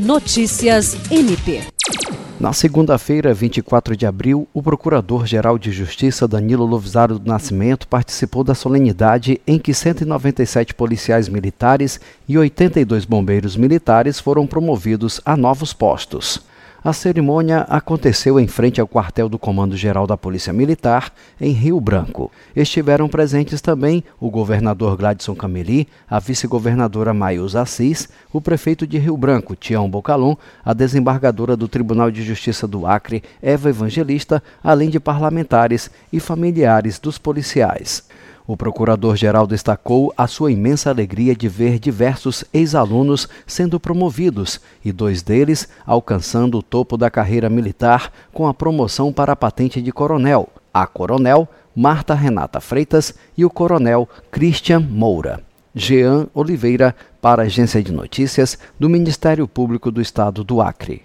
Notícias MP. Na segunda-feira, 24 de abril, o Procurador-Geral de Justiça Danilo Lovisaro do Nascimento participou da solenidade em que 197 policiais militares e 82 bombeiros militares foram promovidos a novos postos. A cerimônia aconteceu em frente ao quartel do Comando-Geral da Polícia Militar, em Rio Branco. Estiveram presentes também o governador Gladson Cameli, a vice-governadora Maius Assis, o prefeito de Rio Branco, Tião Bocalon, a desembargadora do Tribunal de Justiça do Acre, Eva Evangelista, além de parlamentares e familiares dos policiais. O procurador-geral destacou a sua imensa alegria de ver diversos ex-alunos sendo promovidos e dois deles alcançando o topo da carreira militar com a promoção para a patente de coronel. A coronel Marta Renata Freitas e o coronel Christian Moura. Jean Oliveira, para a Agência de Notícias do Ministério Público do Estado do Acre.